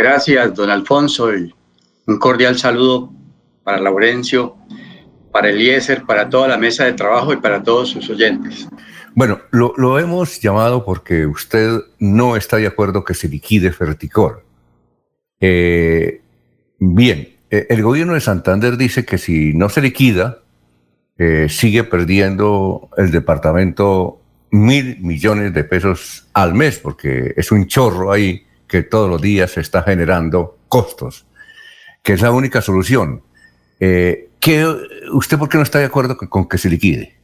Gracias, don Alfonso, y un cordial saludo para Laurencio, para Eliezer, para toda la mesa de trabajo y para todos sus oyentes. Bueno, lo, hemos llamado porque usted no está de acuerdo que se liquide Ferticor. Eh, bien, eh, el gobierno de Santander dice que si no se liquida, eh, sigue perdiendo el departamento mil millones de pesos al mes, porque es un chorro ahí que todos los días se está generando costos, que es la única solución. Eh, ¿Usted por qué no está de acuerdo con, que se liquide?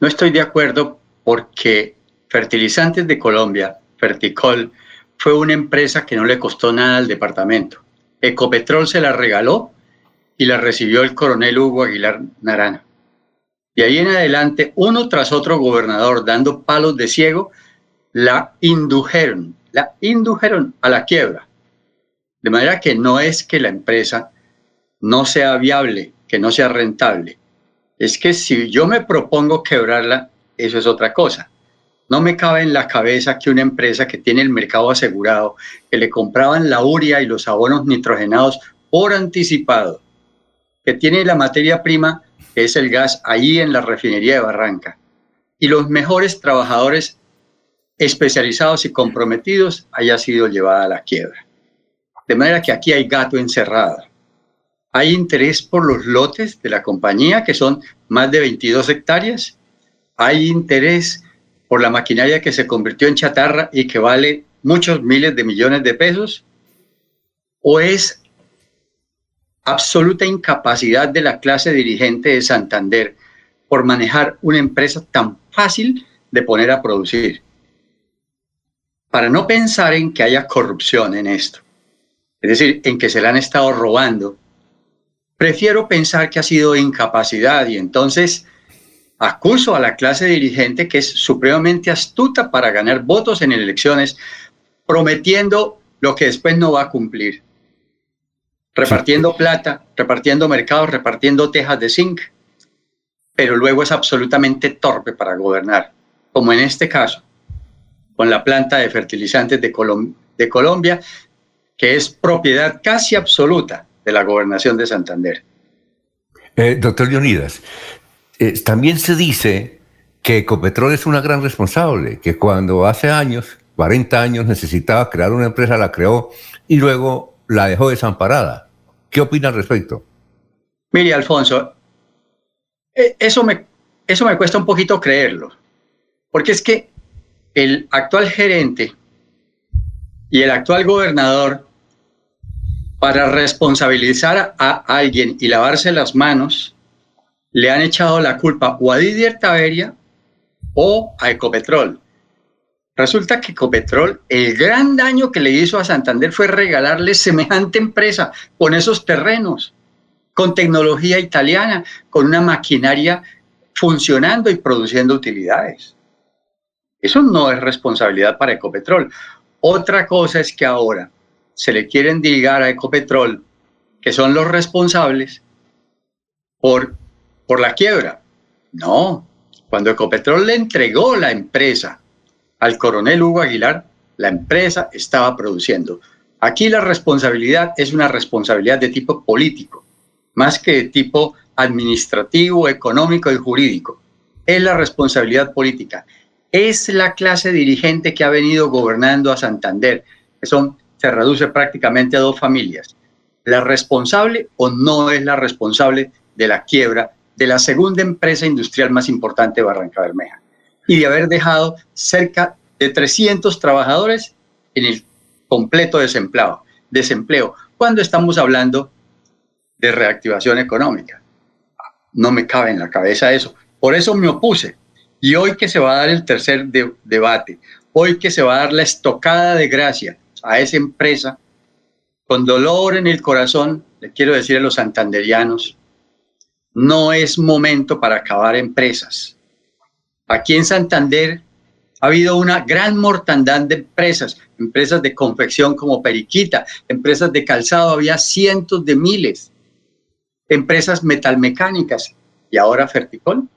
No estoy de acuerdo porque Fertilizantes de Colombia, Ferticol, fue una empresa que no le costó nada al departamento. Ecopetrol se la regaló y la recibió el coronel Hugo Aguilar Narana. Y ahí en adelante, uno tras otro gobernador dando palos de ciego, la indujeron, la indujeron a la quiebra. De manera que no es que la empresa no sea viable, que no sea rentable. Es que si yo me propongo quebrarla, eso es otra cosa. No me cabe en la cabeza que una empresa que tiene el mercado asegurado, que le compraban la uria y los abonos nitrogenados por anticipado, que tiene la materia prima, que es el gas, ahí en la refinería de Barranca, y los mejores trabajadores especializados y comprometidos haya sido llevada a la quiebra. De manera que aquí hay gato encerrado. Hay interés por los lotes de la compañía, que son más de 22 hectáreas. Hay interés por la maquinaria que se convirtió en chatarra y que vale muchos miles de millones de pesos. O es absoluta incapacidad de la clase dirigente de Santander por manejar una empresa tan fácil de poner a producir para no pensar en que haya corrupción en esto, es decir, en que se le han estado robando, prefiero pensar que ha sido incapacidad y entonces acuso a la clase dirigente que es supremamente astuta para ganar votos en elecciones, prometiendo lo que después no va a cumplir. Repartiendo plata, repartiendo mercados, repartiendo tejas de zinc, pero luego es absolutamente torpe para gobernar, como en este caso con la planta de fertilizantes de, de Colombia, que es propiedad casi absoluta de la gobernación de Santander. Eh, doctor Leonidas, eh, también se dice que Ecopetrol es una gran responsable, que cuando hace años, 40 años, necesitaba crear una empresa, la creó y luego la dejó desamparada. ¿Qué opina al respecto? Mire, Alfonso, eh, eso me, eso me cuesta un poquito creerlo, porque es que el actual gerente y el actual gobernador para responsabilizar a alguien y lavarse las manos, le han echado la culpa o a Didier Taveria o a Ecopetrol. Resulta que Ecopetrol, el gran daño que le hizo a Santander fue regalarle semejante empresa con esos terrenos, con tecnología italiana, con una maquinaria funcionando y produciendo utilidades. Eso no es responsabilidad para Ecopetrol. Otra cosa es que ahora se le quieren digar a Ecopetrol que son los responsables por, por la quiebra. No, cuando Ecopetrol le entregó la empresa al coronel Hugo Aguilar, la empresa estaba produciendo. Aquí la responsabilidad es una responsabilidad de tipo político, más que de tipo administrativo, económico y jurídico. Es la responsabilidad política es la clase dirigente que ha venido gobernando a Santander, que son, se reduce prácticamente a dos familias. La responsable o no es la responsable de la quiebra de la segunda empresa industrial más importante de Barranca Bermeja y de haber dejado cerca de 300 trabajadores en el completo desempleo, desempleo cuando estamos hablando de reactivación económica. No me cabe en la cabeza eso. Por eso me opuse y hoy que se va a dar el tercer debate, hoy que se va a dar la estocada de gracia a esa empresa, con dolor en el corazón, le quiero decir a los santanderianos, no es momento para acabar empresas. Aquí en Santander ha habido una gran mortandad de empresas, empresas de confección como Periquita, empresas de calzado, había cientos de miles, empresas metalmecánicas y ahora Ferticol.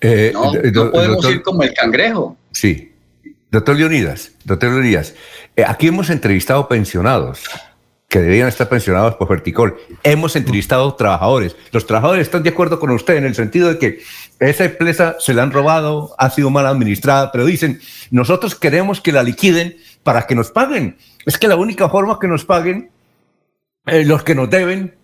Eh, no, podemos ir como el cangrejo. Sí. Doctor Leonidas, doctor Leonidas, eh, aquí hemos entrevistado pensionados que deberían estar pensionados por Verticol. Hemos entrevistado trabajadores. Los trabajadores están de acuerdo con usted en el sentido de que esa empresa se la han robado, ha sido mal administrada, pero dicen, nosotros queremos que la liquiden para que nos paguen. Es que la única forma que nos paguen eh, los que nos deben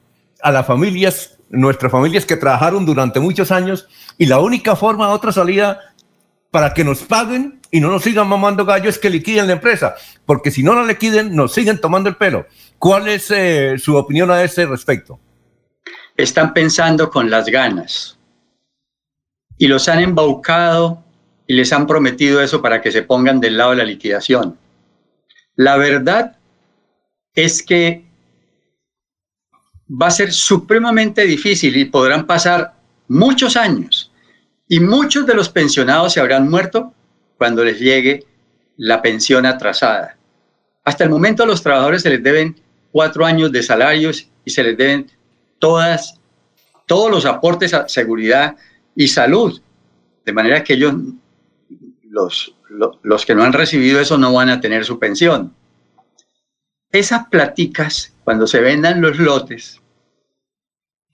a las familias, nuestras familias que trabajaron durante muchos años, y la única forma, otra salida para que nos paguen y no nos sigan mamando gallo es que liquiden la empresa, porque si no la liquiden, nos siguen tomando el pelo. ¿Cuál es eh, su opinión a ese respecto? Están pensando con las ganas y los han embaucado y les han prometido eso para que se pongan del lado de la liquidación. La verdad es que va a ser supremamente difícil y podrán pasar muchos años y muchos de los pensionados se habrán muerto cuando les llegue la pensión atrasada. Hasta el momento a los trabajadores se les deben cuatro años de salarios y se les deben todas, todos los aportes a seguridad y salud. De manera que ellos, los, los, que no han recibido eso, no van a tener su pensión. Esas platicas, cuando se vendan los lotes,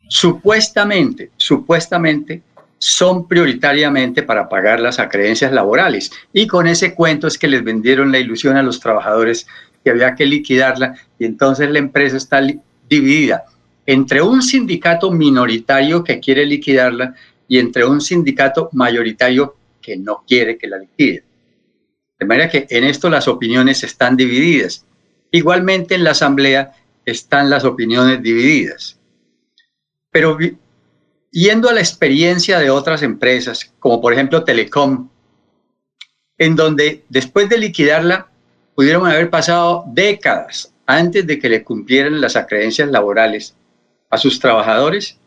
supuestamente, supuestamente, son prioritariamente para pagar las acreencias laborales. Y con ese cuento es que les vendieron la ilusión a los trabajadores que había que liquidarla y entonces la empresa está dividida entre un sindicato minoritario que quiere liquidarla y entre un sindicato mayoritario que no quiere que la liquide. De manera que en esto las opiniones están divididas. Igualmente en la asamblea están las opiniones divididas. Pero yendo a la experiencia de otras empresas, como por ejemplo Telecom, en donde después de liquidarla pudieron haber pasado décadas antes de que le cumplieran las acreencias laborales a sus trabajadores,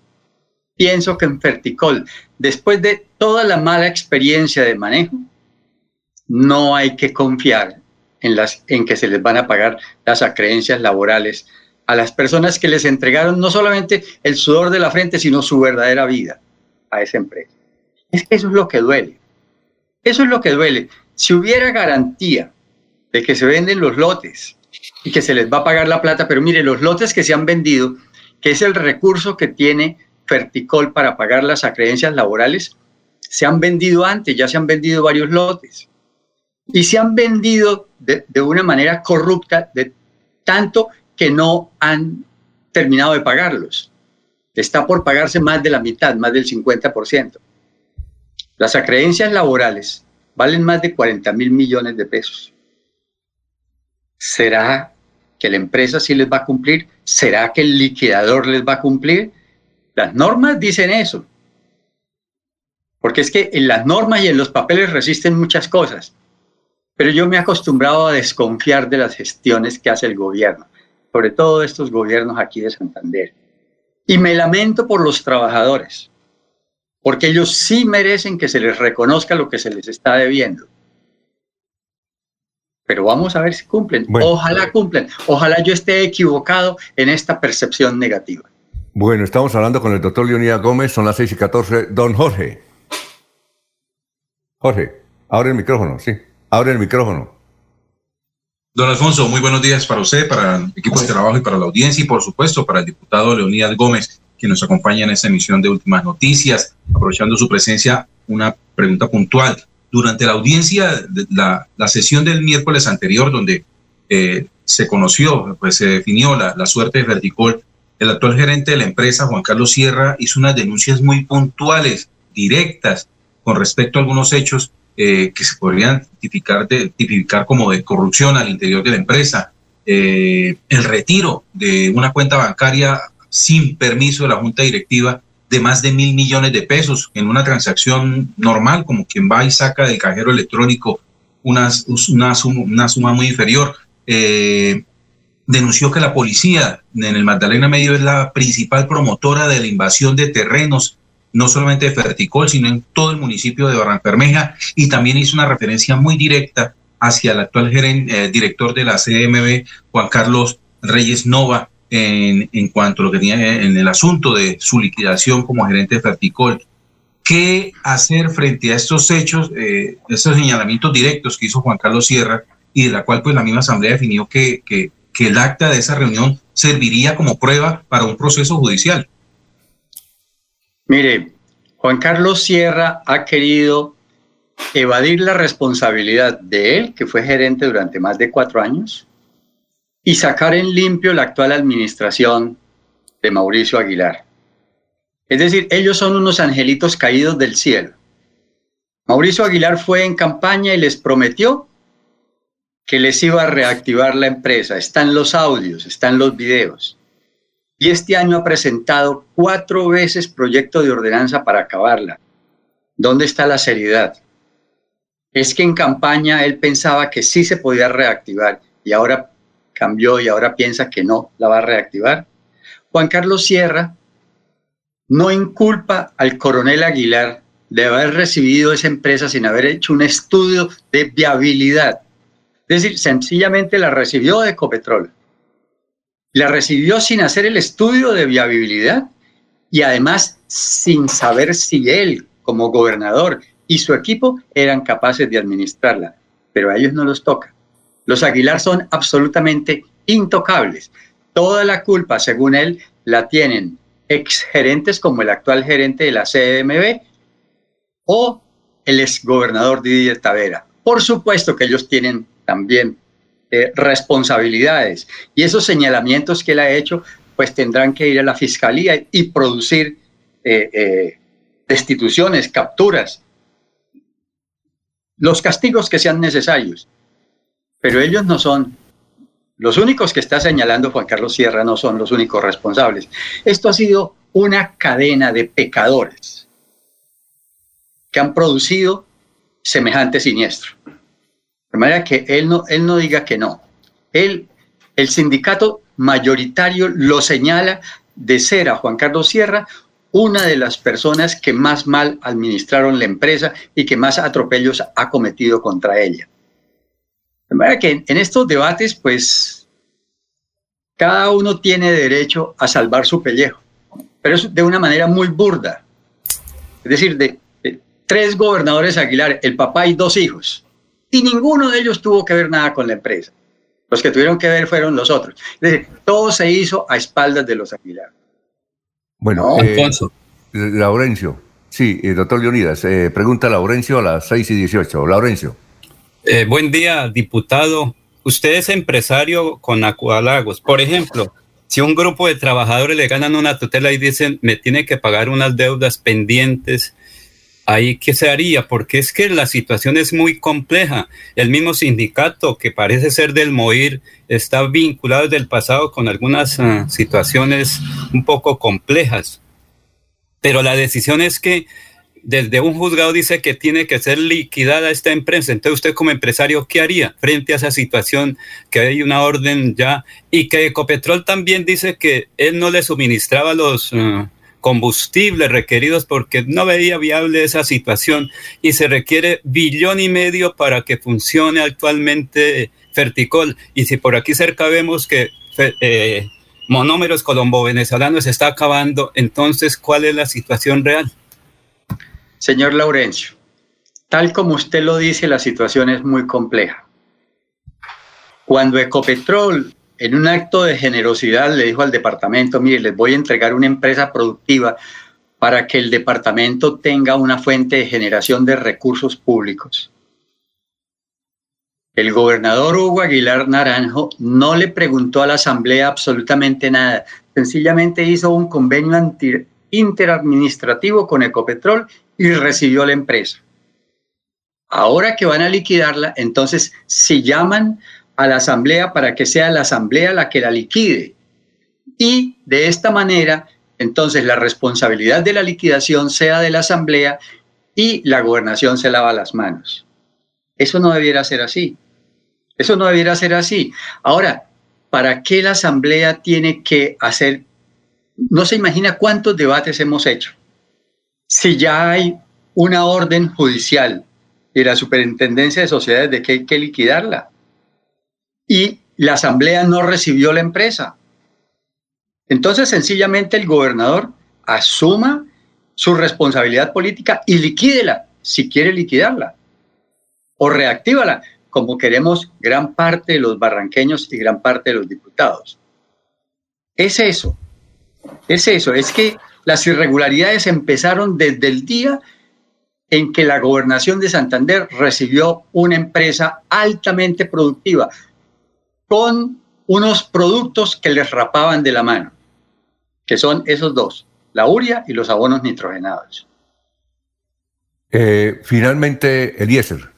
pienso que en Ferticol, después de toda la mala experiencia de manejo, no hay que confiar en, las, en que se les van a pagar las acreencias laborales a las personas que les entregaron no solamente el sudor de la frente, sino su verdadera vida a esa empresa. Es que eso es lo que duele. Eso es lo que duele. Si hubiera garantía de que se venden los lotes y que se les va a pagar la plata, pero mire, los lotes que se han vendido, que es el recurso que tiene Ferticol para pagar las acreencias laborales, se han vendido antes, ya se han vendido varios lotes. Y se han vendido de, de una manera corrupta, de tanto que no han terminado de pagarlos. Está por pagarse más de la mitad, más del 50%. Las acreencias laborales valen más de 40 mil millones de pesos. ¿Será que la empresa sí les va a cumplir? ¿Será que el liquidador les va a cumplir? Las normas dicen eso. Porque es que en las normas y en los papeles resisten muchas cosas. Pero yo me he acostumbrado a desconfiar de las gestiones que hace el gobierno sobre todo estos gobiernos aquí de Santander. Y me lamento por los trabajadores, porque ellos sí merecen que se les reconozca lo que se les está debiendo. Pero vamos a ver si cumplen. Ojalá cumplen. Ojalá yo esté equivocado en esta percepción negativa. Bueno, estamos hablando con el doctor Leonidas Gómez, son las 6 y 14. Don Jorge. Jorge, abre el micrófono, sí. Abre el micrófono. Don Alfonso, muy buenos días para usted, para el equipo de trabajo y para la audiencia y por supuesto para el diputado Leonidas Gómez, que nos acompaña en esta emisión de Últimas Noticias. Aprovechando su presencia, una pregunta puntual. Durante la audiencia, la, la sesión del miércoles anterior, donde eh, se conoció, pues se definió la, la suerte de Verticol, el actual gerente de la empresa, Juan Carlos Sierra, hizo unas denuncias muy puntuales, directas, con respecto a algunos hechos eh, que se podrían tipificar, como de corrupción al interior de la empresa, eh, el retiro de una cuenta bancaria sin permiso de la junta directiva de más de mil millones de pesos en una transacción normal, como quien va y saca del cajero electrónico una, una suma muy inferior. Eh, denunció que la policía en el Magdalena Medio es la principal promotora de la invasión de terrenos no solamente de Ferticol, sino en todo el municipio de Barranquermeja, y también hizo una referencia muy directa hacia el actual gerente, eh, director de la CMB, Juan Carlos Reyes Nova, en, en cuanto a lo que tenía en el asunto de su liquidación como gerente de Ferticol. ¿Qué hacer frente a estos hechos, eh, estos señalamientos directos que hizo Juan Carlos Sierra y de la cual pues la misma Asamblea definió que, que el acta de esa reunión serviría como prueba para un proceso judicial? Mire, Juan Carlos Sierra ha querido evadir la responsabilidad de él, que fue gerente durante más de cuatro años, y sacar en limpio la actual administración de Mauricio Aguilar. Es decir, ellos son unos angelitos caídos del cielo. Mauricio Aguilar fue en campaña y les prometió que les iba a reactivar la empresa. Están los audios, están los videos. Y este año ha presentado cuatro veces proyecto de ordenanza para acabarla. ¿Dónde está la seriedad? Es que en campaña él pensaba que sí se podía reactivar y ahora cambió y ahora piensa que no la va a reactivar. Juan Carlos Sierra no inculpa al coronel Aguilar de haber recibido esa empresa sin haber hecho un estudio de viabilidad. Es decir, sencillamente la recibió de Ecopetrol. La recibió sin hacer el estudio de viabilidad y además sin saber si él, como gobernador y su equipo, eran capaces de administrarla. Pero a ellos no los toca. Los Aguilar son absolutamente intocables. Toda la culpa, según él, la tienen exgerentes como el actual gerente de la CDMB o el exgobernador Didier Tavera. Por supuesto que ellos tienen también eh, responsabilidades y esos señalamientos que él ha hecho pues tendrán que ir a la fiscalía y producir eh, eh, destituciones, capturas, los castigos que sean necesarios. Pero ellos no son los únicos que está señalando Juan Carlos Sierra no son los únicos responsables. Esto ha sido una cadena de pecadores que han producido semejante siniestro. De manera que él no, él no diga que no. El sindicato mayoritario lo señala de ser a Juan Carlos Sierra una de las personas que más mal administraron la empresa y que más atropellos ha cometido contra ella. De manera que en estos debates, pues, cada uno tiene derecho a salvar su pellejo, pero es de una manera muy burda. Es decir, de, tres gobernadores Aguilar, el papá y dos hijos, y ninguno de ellos tuvo que ver nada con la empresa. Los que tuvieron que ver fueron los otros. Es decir, todo se hizo a espaldas de los Aguilar. Bueno, eh, Laurencio. Sí, eh, doctor Leonidas, eh, pregunta Laurencio a las 6 y 18. Laurencio. Eh, buen día, diputado. Usted es empresario con Acualagos. Por ejemplo, si un grupo de trabajadores le ganan una tutela y dicen, me tiene que pagar unas deudas pendientes, ahí qué se haría? Porque es que la situación es muy compleja. El mismo sindicato que parece ser del MOIR está vinculado desde el pasado con algunas ah, situaciones un poco complejas. Pero la decisión es que desde un juzgado dice que tiene que ser liquidada esta empresa. Entonces usted como empresario, ¿qué haría frente a esa situación que hay una orden ya y que Ecopetrol también dice que él no le suministraba los uh, combustibles requeridos porque no veía viable esa situación y se requiere billón y medio para que funcione actualmente Ferticol. Y si por aquí cerca vemos que... Eh, monómeros colombo-venezolanos se está acabando, entonces, ¿cuál es la situación real? Señor Laurencio, tal como usted lo dice, la situación es muy compleja. Cuando Ecopetrol, en un acto de generosidad, le dijo al departamento, mire, les voy a entregar una empresa productiva para que el departamento tenga una fuente de generación de recursos públicos. El gobernador Hugo Aguilar Naranjo no le preguntó a la asamblea absolutamente nada, sencillamente hizo un convenio interadministrativo con Ecopetrol y recibió la empresa. Ahora que van a liquidarla, entonces si llaman a la asamblea para que sea la asamblea la que la liquide. Y de esta manera, entonces la responsabilidad de la liquidación sea de la asamblea y la gobernación se lava las manos. Eso no debiera ser así. Eso no debiera ser así. Ahora, ¿para qué la asamblea tiene que hacer? No se imagina cuántos debates hemos hecho si ya hay una orden judicial de la Superintendencia de Sociedades de que hay que liquidarla y la Asamblea no recibió la empresa. Entonces, sencillamente el gobernador asuma su responsabilidad política y liquídela si quiere liquidarla o reactívala como queremos gran parte de los barranqueños y gran parte de los diputados. Es eso, es eso, es que las irregularidades empezaron desde el día en que la gobernación de Santander recibió una empresa altamente productiva con unos productos que les rapaban de la mano, que son esos dos, la uria y los abonos nitrogenados. Eh, finalmente, Eliezer.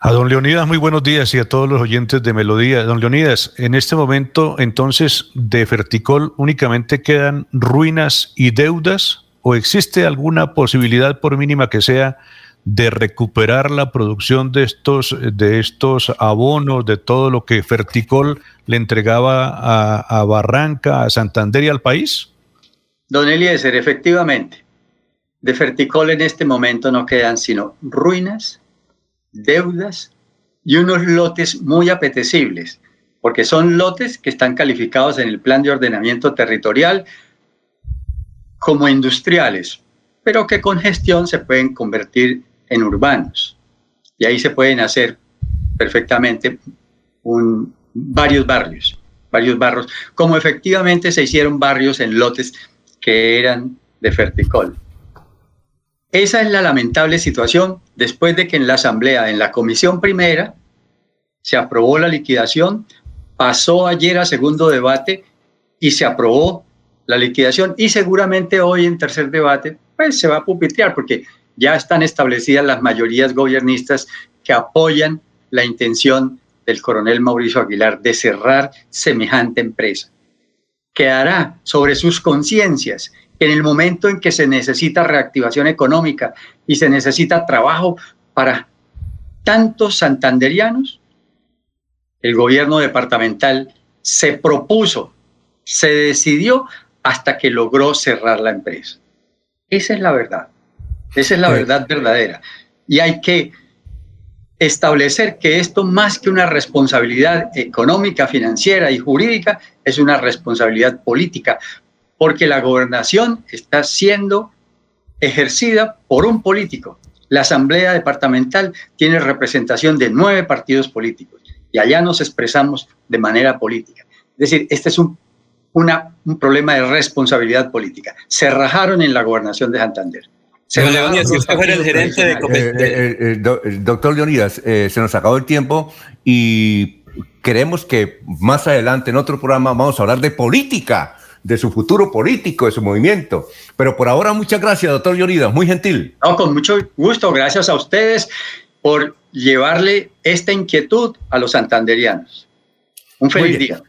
A don Leonidas, muy buenos días y a todos los oyentes de Melodía. Don Leonidas, en este momento, entonces, de Ferticol únicamente quedan ruinas y deudas o existe alguna posibilidad, por mínima que sea, de recuperar la producción de estos, de estos abonos, de todo lo que Ferticol le entregaba a, a Barranca, a Santander y al país? Don Eliezer, efectivamente, de Ferticol en este momento no quedan sino ruinas deudas y unos lotes muy apetecibles, porque son lotes que están calificados en el plan de ordenamiento territorial como industriales, pero que con gestión se pueden convertir en urbanos. Y ahí se pueden hacer perfectamente un, varios barrios, varios barrios, como efectivamente se hicieron barrios en lotes que eran de Ferticol. Esa es la lamentable situación después de que en la Asamblea, en la Comisión Primera, se aprobó la liquidación, pasó ayer a segundo debate y se aprobó la liquidación y seguramente hoy en tercer debate pues se va a pupitear porque ya están establecidas las mayorías gobiernistas que apoyan la intención del coronel Mauricio Aguilar de cerrar semejante empresa. Quedará sobre sus conciencias en el momento en que se necesita reactivación económica y se necesita trabajo para tantos santanderianos, el gobierno departamental se propuso, se decidió hasta que logró cerrar la empresa. Esa es la verdad. Esa es la verdad verdadera. Y hay que establecer que esto más que una responsabilidad económica, financiera y jurídica, es una responsabilidad política, porque la gobernación está siendo ejercida por un político. La Asamblea Departamental tiene representación de nueve partidos políticos y allá nos expresamos de manera política. Es decir, este es un, un problema de responsabilidad política. Se rajaron en la gobernación de Santander. Leonidas, si usted fuera el gerente de... Eh, eh, eh, doctor Leonidas, se nos acabó el tiempo y queremos que más adelante en otro programa vamos a hablar de política de su futuro político, de su movimiento. Pero por ahora, muchas gracias, doctor Lloridas, muy gentil. No, con mucho gusto, gracias a ustedes por llevarle esta inquietud a los santanderianos. Un feliz día.